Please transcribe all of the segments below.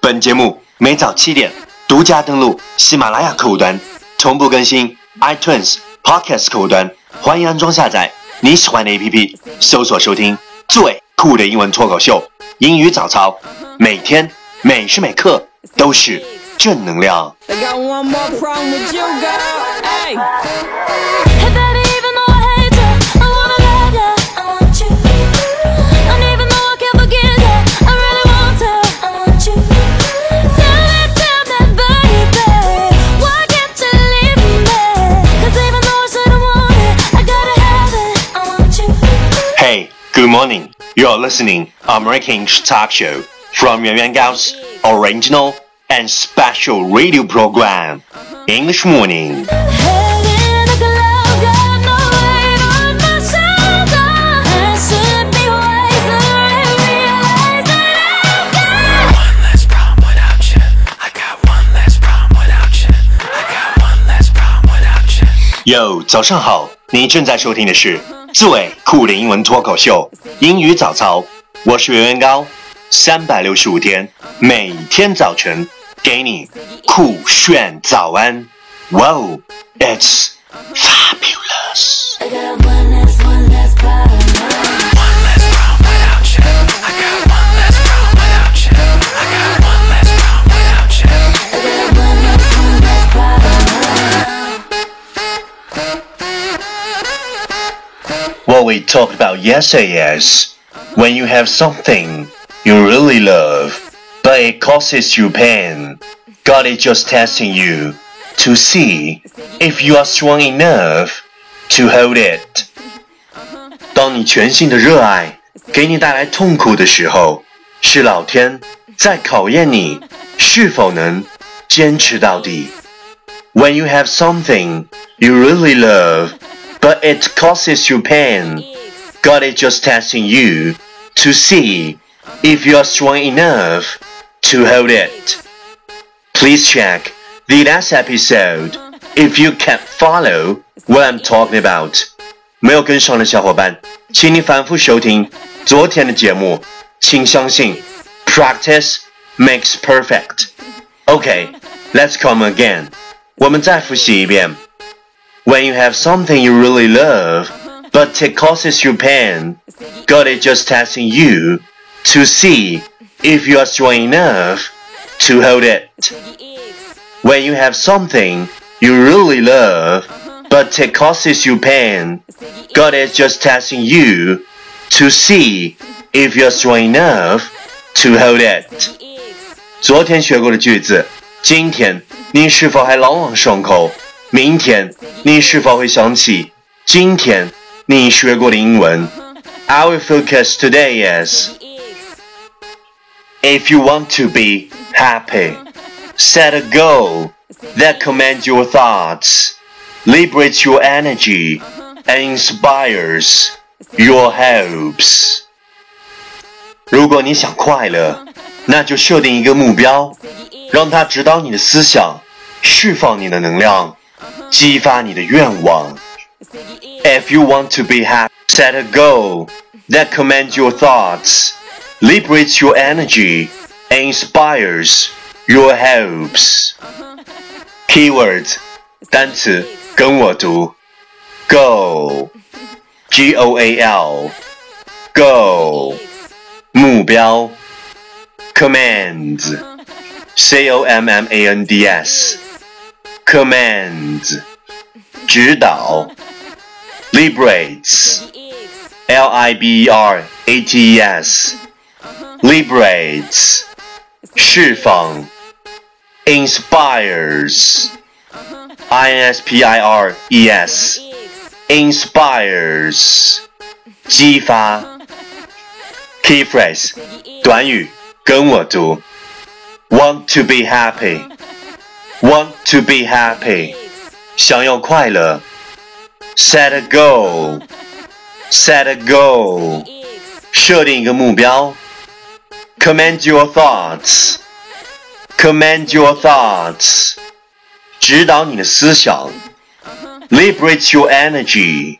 本节目每早七点独家登录喜马拉雅客户端，同步更新 iTunes Podcast 客户端，欢迎安装下载你喜欢的 APP，搜索收听最酷的英文脱口秀《英语早操》，每天每时每刻都是正能量。good morning. You're listening American English Talk Show from Yuan Yuan Gao's original and special radio program, English Morning. Head in a glove, got no weight on my shoulder. I should be wiser and realize that I've got. One less problem without you. I got one less problem without you. I got one less problem without you. 哟，早上好！ 你正在收听的是最酷的英文脱口秀《英语早操》，我是袁元高，三百六十五天，每天早晨给你酷炫早安。，Wow，it's fabulous！talked about yesterday is when you have something you really love, but it causes you pain. God is just testing you to see if you are strong enough to hold it. 当你全心的热爱给你带来痛苦的时候，是老天在考验你是否能坚持到底。When you have something you really love, but it causes you pain, God is just testing you to see if you are strong enough to hold it. Please check the last episode if you can follow what I'm talking about. 没有跟上的小伙伴，请你反复收听昨天的节目。请相信，practice makes perfect. Okay, let's come again. 我们再复习一遍。When you have something you really love, but it causes you pain, God is just testing you to see if you are strong enough to hold it. When you have something you really love, but it causes you pain, God is just testing you to see if you're strong enough to hold it. 昨天学过的句子，今天你是否还朗朗上口？明天你是否会想起今天 你学过的英文？Our focus today is if you want to be happy, set a goal that commands your thoughts, liberates your energy, and inspires your hopes. 如果你想快乐，那就设定一个目标，让它指导你的思想，释放你的能量，激发你的愿望。 If you want to be happy, set a goal that commands your thoughts, liberates your energy, and inspires your hopes. Keywords 单词跟我读，goal, G O A L, goal 目标，commands, C O M M A N D S, commands 指导 ，liberates, L I B E R A T E S, liberates 释放，inspires, I N S P I R E S, inspires 激发。Key phrase 短语跟我读，want to be happy, want to be happy，想要快乐 ，set a goal, set a goal，设定一个目标，command your thoughts, command your thoughts，指导你的思想，liberate your energy,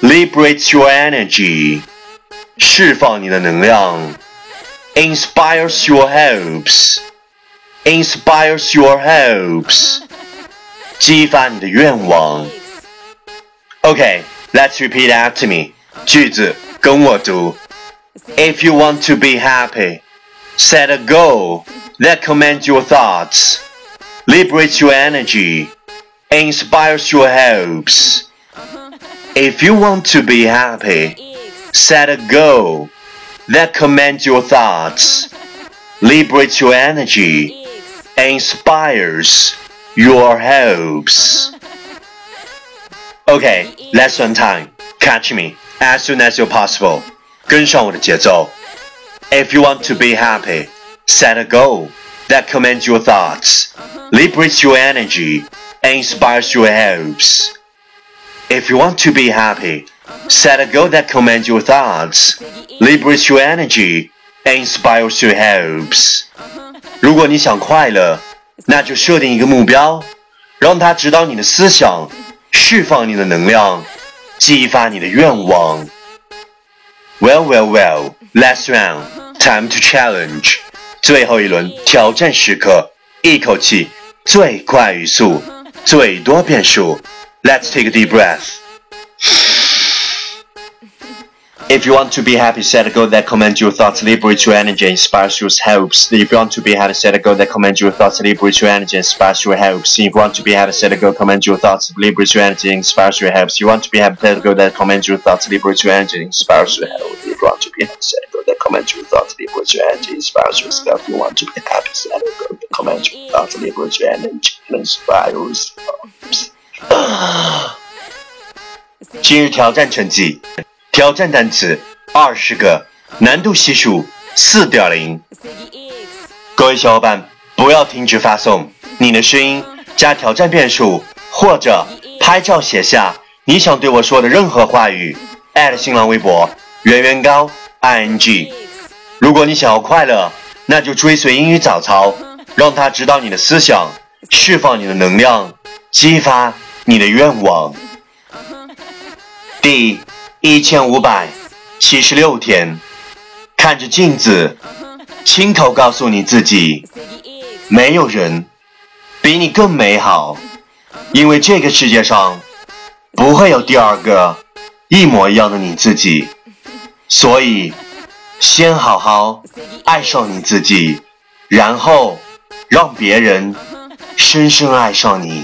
liberate your energy。释放你的能量，inspires your hopes， inspires your hopes，激发你的愿望。 Okay, let's repeat after me. 句子跟我读。If you want to be happy, set a goal that commands your thoughts, liberates your energy, inspires your hopes. If you want to be happy, set a goal that commands your thoughts, liberates your energy, inspires your hopes. Okay, lesson time. Catch me as soon as you're possible. 跟上我的节奏。If you want to be happy, set a goal that commands your thoughts, liberates your energy, and inspires your hopes. If you want to be happy, set a goal that commands your thoughts, liberates your energy, and inspires your hopes. 如果你想快乐，那就设定一个目标，让它指导你的思想， 释放你的能量，激发你的愿望。Well, well, well. Last round. Time to challenge. 最后一轮挑战时刻，一口气最快语速，最多变数。Let's take a deep breath. If you want to be happy, set a goal that commands your thoughts, liberates your energy, inspires your hopes. If you want to be happy, set a goal that commands your thoughts, liberates your energy, inspires your hopes. If you want to be happy, set a goal, commands your thoughts, liberates your energy, inspires your hopes. You want to be happy, set a goal that commands your thoughts, liberates your energy, inspires your hopes. If you want to be happy, set a goal that commands your thoughts, liberates your energy, inspires yourself. You want to be happy, set a goal that commands your thoughts, liberates your energy, inspires hopes. 今日挑战成绩。 挑战单词二十个，难度系数四点零。各位小伙伴，不要停止发送你的声音加挑战变数，或者拍照写下你想对我说的任何话语。新浪微博圆圆高 i n g。如果你想要快乐，那就追随英语早操，让它指导你的思想，释放你的能量，激发你的愿望。第。一千五百七十六天，看着镜子，亲口告诉你自己，没有人比你更美好，因为这个世界上不会有第二个一模一样的你自己。所以，先好好爱上你自己，然后让别人深深爱上你。